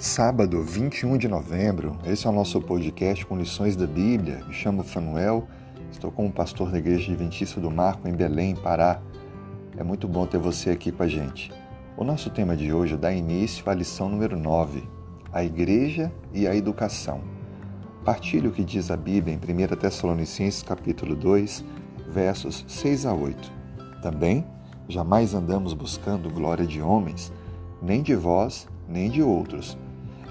Sábado, 21 de novembro, esse é o nosso podcast com lições da Bíblia. Me chamo Fanuel, estou como pastor da Igreja Adventista do Marco em Belém, Pará. É muito bom ter você aqui com a gente. O nosso tema de hoje dá início à lição número 9, a Igreja e a Educação. Partilho o que diz a Bíblia em 1 Tessalonicenses capítulo 2, versos 6 a 8. Também, jamais andamos buscando glória de homens, nem de vós, nem de outros,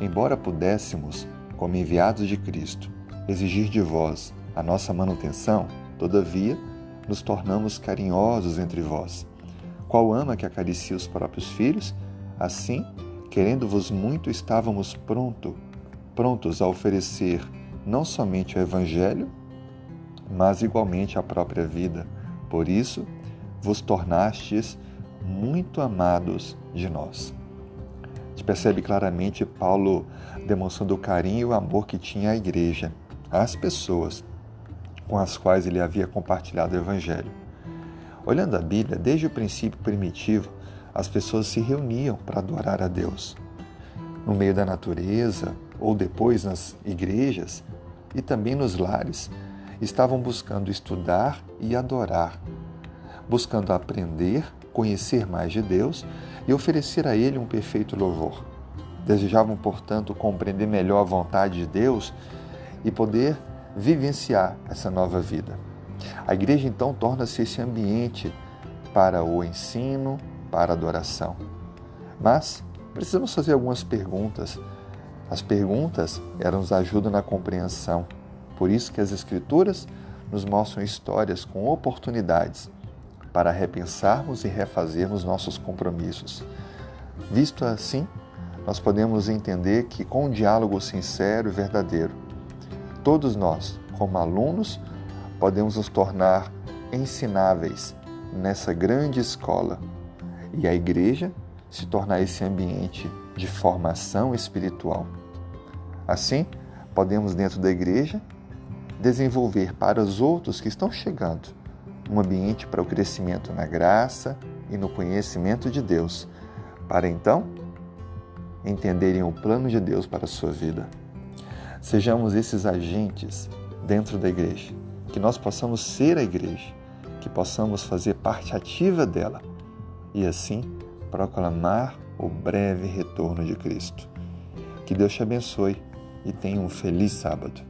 embora pudéssemos, como enviados de Cristo, exigir de vós a nossa manutenção, todavia, nos tornamos carinhosos entre vós. Qual ama que acaricia os próprios filhos? Assim, querendo-vos muito, estávamos pronto, prontos a oferecer não somente o Evangelho, mas igualmente a própria vida. Por isso, vos tornastes muito amados de nós. Gente percebe claramente Paulo demonstrando o carinho e o amor que tinha à igreja, às pessoas com as quais ele havia compartilhado o Evangelho. Olhando a Bíblia, desde o princípio primitivo, as pessoas se reuniam para adorar a Deus. No meio da natureza, ou depois nas igrejas e também nos lares, estavam buscando estudar e adorar, buscando aprender, conhecer mais de Deus e oferecer a Ele um perfeito louvor. Desejavam, portanto, compreender melhor a vontade de Deus e poder vivenciar essa nova vida. A igreja então torna-se esse ambiente para o ensino, para a adoração. Mas precisamos fazer algumas perguntas. As perguntas elas nos ajudam na compreensão. Por isso que as escrituras nos mostram histórias com oportunidades para repensarmos e refazermos nossos compromissos. Visto assim, nós podemos entender que com um diálogo sincero e verdadeiro, todos nós, como alunos, podemos nos tornar ensináveis nessa grande escola e a igreja se tornar esse ambiente de formação espiritual. Assim, podemos, dentro da igreja, desenvolver para os outros que estão chegando um ambiente para o crescimento na graça e no conhecimento de Deus, para então entenderem o plano de Deus para a sua vida. Sejamos esses agentes dentro da igreja, que nós possamos ser a igreja, que possamos fazer parte ativa dela e assim proclamar o breve retorno de Cristo. Que Deus te abençoe e tenha um feliz sábado.